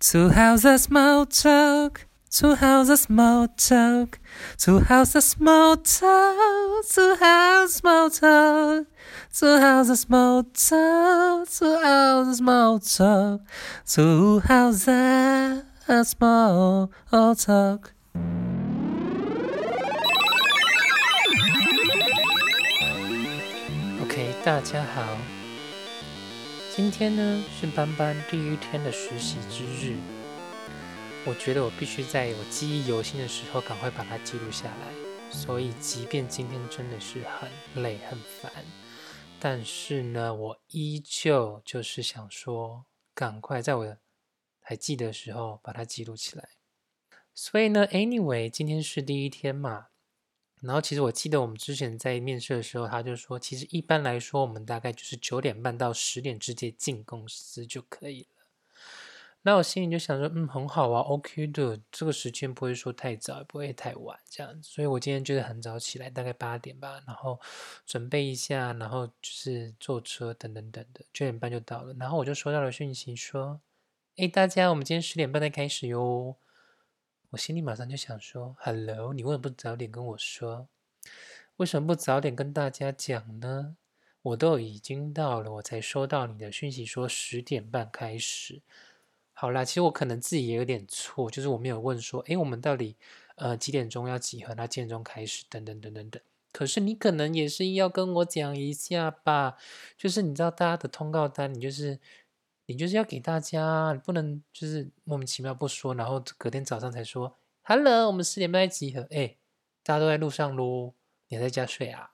Two houses small talk, two houses small talk, two houses small talk, two houses small talk, two houses small talk, two houses small talk, two houses small talk. OK，大家好， 今天呢是班班第一天的实习之日。我觉得我必须在我记忆犹新的时候赶快把它记录下来。所以，即便今天真的是很累很烦，但是呢，我依旧就是想说，赶快在我还记得的时候把它记录起来。所以呢，anyway，今天是第一天嘛。然后其实我记得我们之前在面试的时候，他就说，其实一般来说，我们大概就是九点半到十点之间进公司就可以了。那我心里就想说，嗯，很好啊，OK 的，这个时间不会说太早，也不会太晚，这样子。所以我今天就是很早起来，大概八点吧，然后准备一下，然后就是坐车等等等的，九点半就到了。然后我就收到了讯息说，哎，大家，我们今天十点半再开始哟。我心里马上就想说：“Hello，你为什么不早点跟我说？为什么不早点跟大家讲呢？我都已经到了，我才收到你的讯息说十点半开始。好啦，其实我可能自己也有点错，就是我没有问说，诶，我们到底呃几点钟要集合？那几点钟开始？等等等等等。可是你可能也是要跟我讲一下吧，就是你知道大家的通告单，你就是。”你就是要给大家，你不能就是莫名其妙不说，然后隔天早上才说，Hello，我们十点半集合。哎，大家都在路上喽，你还在家睡啊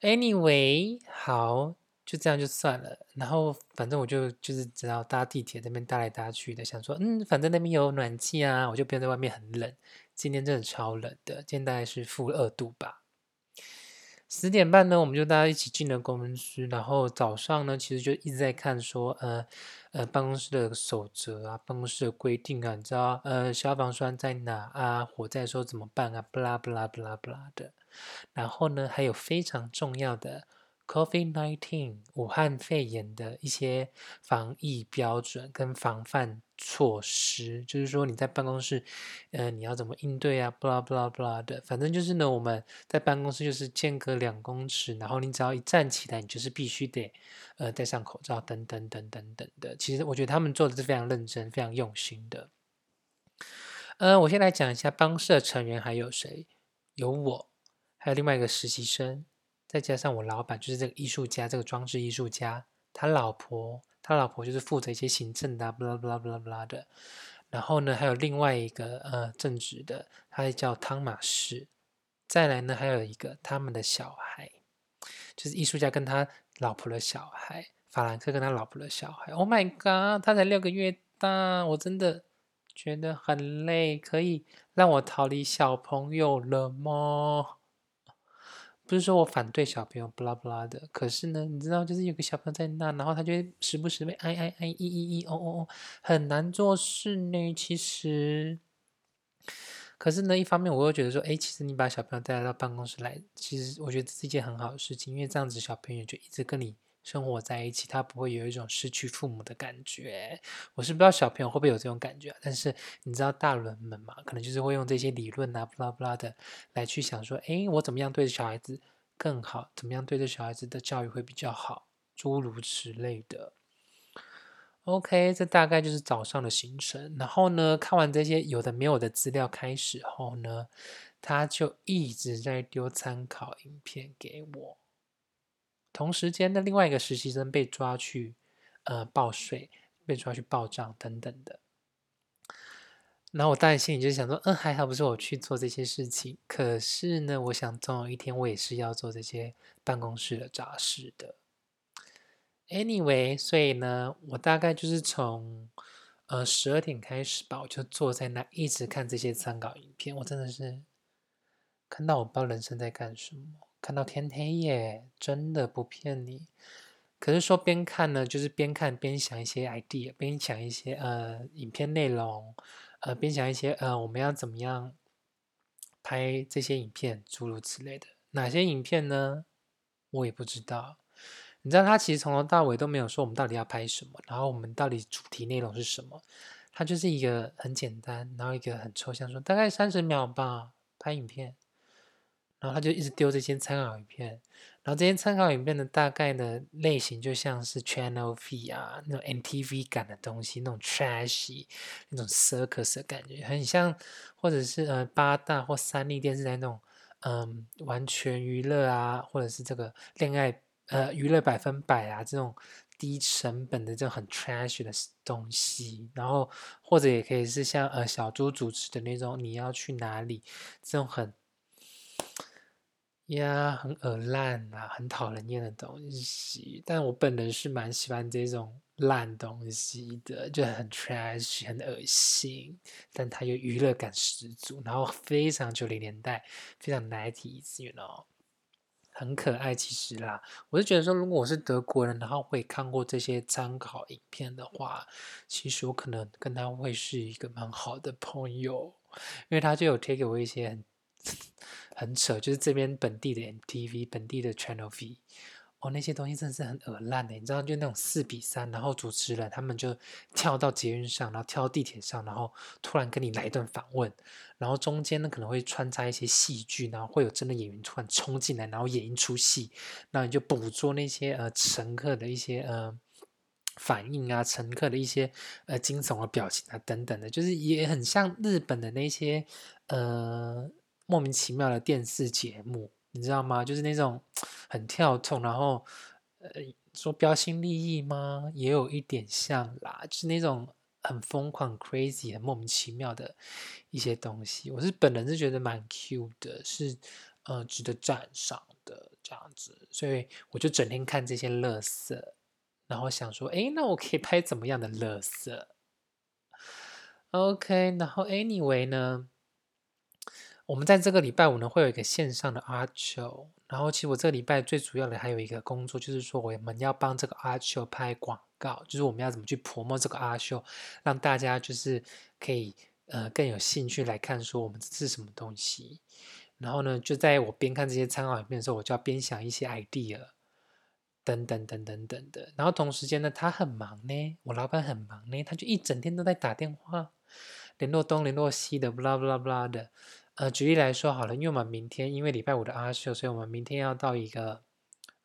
？Anyway，好，就这样就算了。然后反正我就就是只要搭地铁那边搭来搭去的，想说，嗯，反正那边有暖气啊，我就不用在外面很冷。今天真的超冷的，今天大概是负二度吧。十点半呢，我们就大家一起进了公司，然后早上呢，其实就一直在看说，呃呃，办公室的守则啊，办公室的规定啊，你知道，呃，消防栓在哪啊？火灾时候怎么办啊？不啦不啦不啦不啦的。然后呢，还有非常重要的。COVID nineteen 武汉肺炎的一些防疫标准跟防范措施，就是说你在办公室，呃，你要怎么应对啊？不啦不啦不啦的，反正就是呢，我们在办公室就是间隔两公尺，然后你只要一站起来，你就是必须得呃戴上口罩，等等等等等的。其实我觉得他们做的是非常认真、非常用心的。呃，我先来讲一下办公室的成员还有谁？有我，还有另外一个实习生。再加上我老板就是这个艺术家，这个装置艺术家，他老婆，他老婆就是负责一些行政的，不啦不啦不啦不啦的。然后呢，还有另外一个呃正直的，他叫汤马士。再来呢，还有一个他们的小孩，就是艺术家跟他老婆的小孩，法兰克跟他老婆的小孩。Oh my god，他才六个月大，我真的觉得很累，可以让我逃离小朋友了吗？不是说我反对小朋友不拉不拉的，可是呢，你知道，就是有个小朋友在那，然后他就时不时被哎哎哎，咦咦咦，哦哦哦，很难做事呢。其实，可是呢，一方面我又觉得说，哎，其实你把小朋友带到办公室来，其实我觉得是一件很好的事情，因为这样子小朋友就一直跟你。生活在一起，他不会有一种失去父母的感觉。我是不知道小朋友会不会有这种感觉，但是你知道大人们嘛，可能就是会用这些理论啊，不拉不拉的来去想说，哎，我怎么样对着小孩子更好？怎么样对着小孩子的教育会比较好？诸如此类的。OK，这大概就是早上的行程。然后呢，看完这些有的没有的资料开始后呢，他就一直在丢参考影片给我。同时间的另外一个实习生被抓去，呃，报税，被抓去报账等等的。然后我当然心里就想说，嗯，还好不是我去做这些事情。可是呢，我想总有一天我也是要做这些办公室的杂事的。Anyway，所以呢，我大概就是从呃十二点开始吧，我就坐在那一直看这些参考影片。我真的是看到我不知道人生在干什么。看到天黑耶，真的不骗你。可是说边看呢，就是边看边想一些 idea，边想一些呃影片内容，呃边想一些呃我们要怎么样拍这些影片，诸如此类的。哪些影片呢？我也不知道。你知道他其实从头到尾都没有说我们到底要拍什么，然后我们到底主题内容是什么，他就是一个很简单，然后一个很抽象，说大概三十秒吧，拍影片，然后他就一直丢这些参考影片。然后这些参考影片的大概的类型就像是 Channel V 啊那种 MTV 感的东西，那种 trashy 那种 circus 的感觉，很像，或者是呃八大或三立电视台那种嗯完全娱乐啊，或者是这个恋爱呃娱乐百分百啊这种低成本的这种很 trash 的东西，然后或者也可以是像呃小猪主持的那种你要去哪里这种很。呀，很恶烂啊，很讨人厌的东西。但我本人是蛮喜欢这种烂东西的，就很 trash，很恶心，但它又娱乐感十足，然后非常九零年代，非常 nineties，you know，很可爱。其实啦，我是觉得说，如果我是德国人，然后会看过这些参考影片的话，其实我可能跟他会是一个蛮好的朋友，因为他就有贴给我一些很。很扯，就是这边本地的 MTV、本地的 Channel V，哦，那些东西真的是很恶烂的，你知道，就那种四比三，然后主持人他们就跳到捷运上，然后跳到地铁上，然后突然跟你来一段访问，然后中间呢可能会穿插一些戏剧，然后会有真的演员突然冲进来，然后演一出戏，那你就捕捉那些呃乘客的一些呃反应啊，乘客的一些呃惊悚的表情啊等等的，就是也很像日本的那些呃。莫名其妙的电视节目，你知道吗？就是那种 很跳痛，然后呃，说标新立异吗？也有一点像啦，就是那种很疯狂、crazy、很莫名其妙的一些东西。我是本人是觉得蛮 cute 的，是呃值得赞赏的这样子，所以我就整天看这些乐色，然后想说，哎，那我可以拍怎么样的乐色？OK，然后 anyway 呢？我们在这个礼拜五呢，会有一个线上的 art show。然后，其实我这个礼拜最主要的还有一个工作，就是说我们要帮这个 art show 拍广告，就是我们要怎么去 promo 这个 art show，让大家就是可以呃更有兴趣来看，说我们这是什么东西。然后呢，就在我边看这些参考影片的时候，我就要边想一些 idea，等等等等等的。然后同时间呢，他很忙呢，我老板很忙呢，他就一整天都在打电话，联络东联络西的，blah blah blah 的。呃，举例来说好了，因为我们明天因为礼拜五的阿秀，所以我们明天要到一个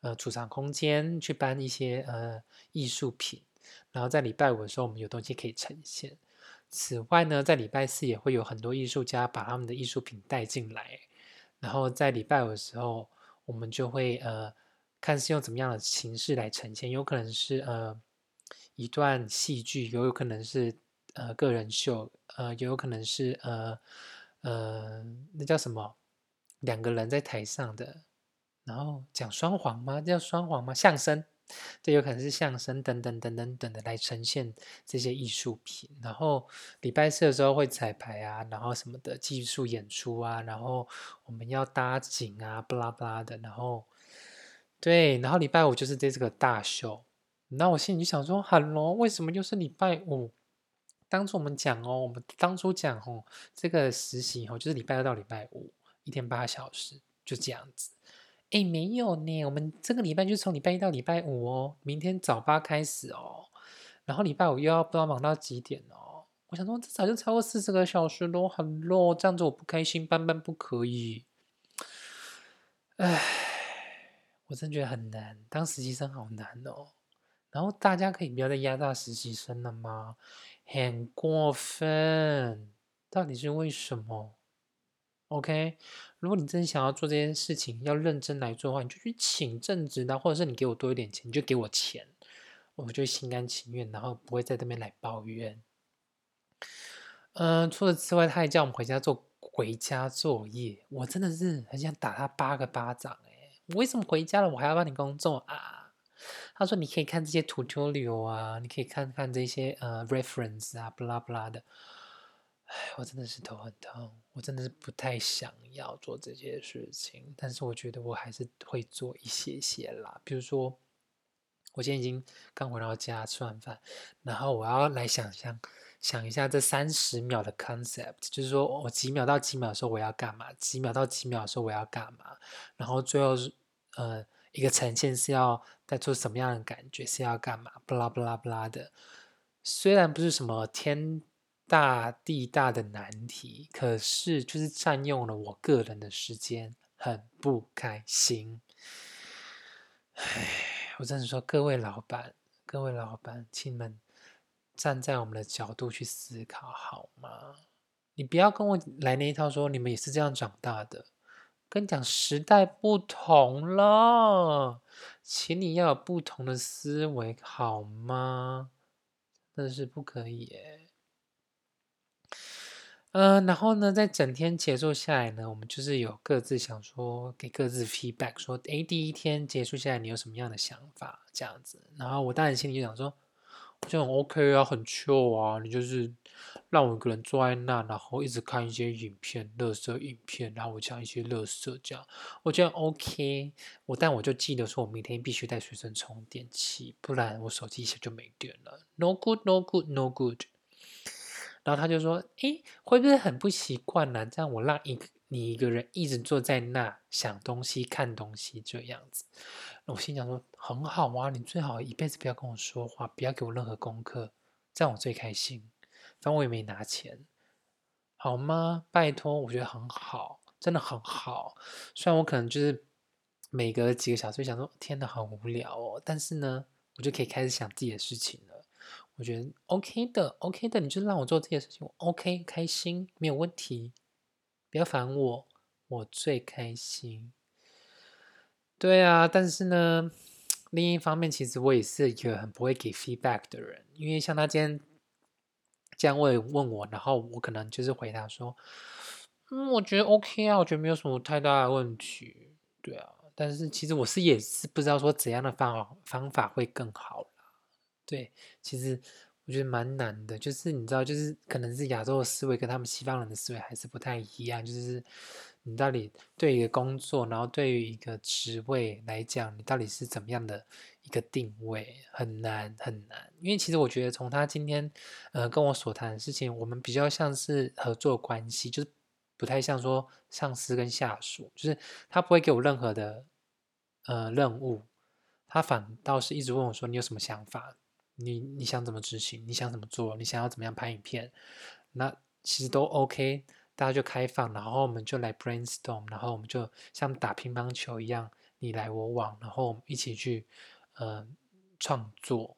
呃储藏空间去搬一些呃艺术品，然后在礼拜五的时候我们有东西可以呈现。此外呢，在礼拜四也会有很多艺术家把他们的艺术品带进来，然后在礼拜五的时候，我们就会呃看是用怎么样的形式来呈现，有可能是呃一段戏剧，有有可能是呃个人秀，呃也有可能是呃。呃，那叫什么？两个人在台上的，然后讲双簧吗？叫双簧吗？相声，这有可能是相声等等等等等的来呈现这些艺术品。然后礼拜四的时候会彩排啊，然后什么的技术演出啊，然后我们要搭景啊，巴拉巴拉的。然后对，然后礼拜五就是这这个大秀。那我心里就想说，Hello，为什么又是礼拜五？当初我们讲哦，我们当初讲哦，这个实习哦，就是礼拜二到礼拜五，一天八小时，就这样子。哎，没有呢，我们这个礼拜就从礼拜一到礼拜五哦，明天早八开始哦，然后礼拜五又要不知道忙到几点哦。我想说，这早就超过四十个小时咯，很咯，这样子我不开心，班班不可以。唉，我真觉得很难，当实习生好难哦。然后大家可以不要再压榨实习生了吗？很过分，到底是为什么？OK，如果你真的想要做这件事情，要认真来做的话，你就去请正职的，或者是你给我多一点钱，你就给我钱，我就心甘情愿，然后不会在这边来抱怨。嗯，除此之外，他还叫我们回家做回家作业，我真的是很想打他八个巴掌哎！为什么回家了我还要帮你工作啊？他说：“你可以看这些 tutorial 啊，你可以看看这些呃 reference 啊，不拉不拉的。”哎，我真的是头很痛，我真的是不太想要做这些事情，但是我觉得我还是会做一些些啦。比如说，我现在已经刚回到家吃完饭，然后我要来想象想一下这三十秒的 concept，就是说我几秒到几秒的时候我要干嘛，几秒到几秒的时候我要干嘛，然后最后是呃。一个呈现是要带出什么样的感觉，是要干嘛，不啦不啦不啦的。虽然不是什么天大地大的难题，可是就是占用了我个人的时间，很不开心。唉，我真的说，各位老板，各位老板，亲们站在我们的角度去思考好吗？你不要跟我来那一套，说你们也是这样长大的。跟你讲，时代不同了，请你要有不同的思维好吗？真的是不可以耶。嗯，然后呢，在整天结束下来呢，我们就是有各自想说，给各自 feedback，说，哎，第一天结束下来，你有什么样的想法？这样子，然后我当然心里就想说，我就很 OK 啊，很 chill 啊，你就是让我一个人坐在那，然后一直看一些影片，乐色影片，然后我讲一些乐色，这样我觉得 OK。我但我就记得说，我明天必须带随身充电器，不然我手机一下就没电了。No good, no good, no good。然后他就说：“诶，会不会很不习惯呢？这样我让一你一个人一直坐在那想东西、看东西这样子。”我心想说：“很好啊，你最好一辈子不要跟我说话，不要给我任何功课，这样我最开心。反正我也没拿钱，好吗？拜托，我觉得很好，真的很好。虽然我可能就是每隔几个小时就想说，天哪，好无聊哦，但是呢，我就可以开始想自己的事情了。”我觉得 OK 的，OK 的，你就让我做这些事情，OK 开心没有问题，不要烦我，我最开心。对啊，但是呢，另一方面，其实我也是一个很不会给 feedback 的人，因为像他今天这样问问我，然后我可能就是回答说，嗯，我觉得 OK 啊，我觉得没有什么太大的问题，对啊，但是其实我是也是不知道说怎样的方方法会更好。对，其实我觉得蛮难的，就是你知道，就是可能是亚洲的思维跟他们西方人的思维还是不太一样。就是你到底对一个工作，然后对于一个职位来讲，你到底是怎么样的一个定位，很难很难。因为其实我觉得从他今天呃跟我所谈的事情，我们比较像是合作关系，就是不太像说上司跟下属，就是他不会给我任何的呃任务，他反倒是一直问我说你有什么想法。你你想怎么执行？你想怎么做？你想要怎么样拍影片？那其实都 OK，大家就开放，然后我们就来 brainstorm，然后我们就像打乒乓球一样，你来我往，然后我们一起去呃创作。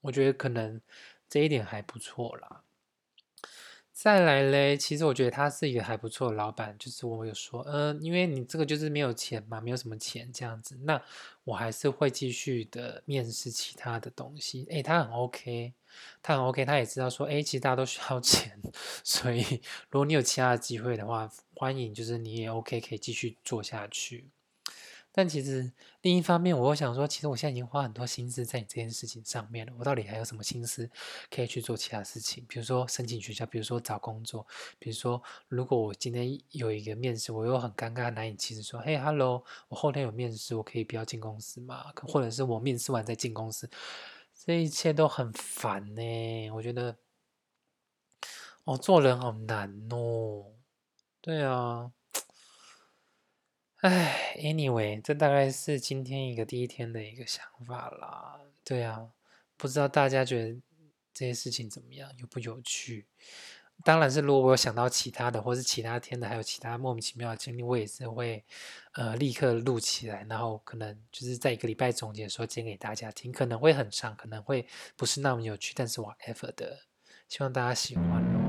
我觉得可能这一点还不错啦。再来嘞，其实我觉得他是一个还不错的老板，就是我有说，嗯，因为你这个就是没有钱嘛，没有什么钱这样子，那我还是会继续的面试其他的东西。诶，他很 OK，他很 OK，他也知道说，诶，其实大家都需要 钱，所以如果你有其他的机会的话，欢迎，就是你也 OK 可以继续做下去。但其实另一方面，我想说，其实我现在已经花很多心思在你这件事情上面了。我到底还有什么心思可以去做其他事情？比如说申请学校，比如说找工作，比如说如果我今天有一个面试，我又很尴尬难以启齿，说：“嘿，hello，我后天有面试，我可以不要进公司吗？”或者是我面试完再进公司，这一切都很烦呢。我觉得，哦，做人好难哦。对啊。唉，anyway，这大概是今天一个第一天的一个想法啦。对啊，不知道大家觉得这些事情怎么样，有不有趣？当然是，如果我有想到其他的，或是其他天的，还有其他莫名其妙的经历，我也是会呃立刻录起来，然后可能就是在一个礼拜总结的时候讲给大家听，可能会很长，可能会不是那么有趣，但是我 ever 的，希望大家喜欢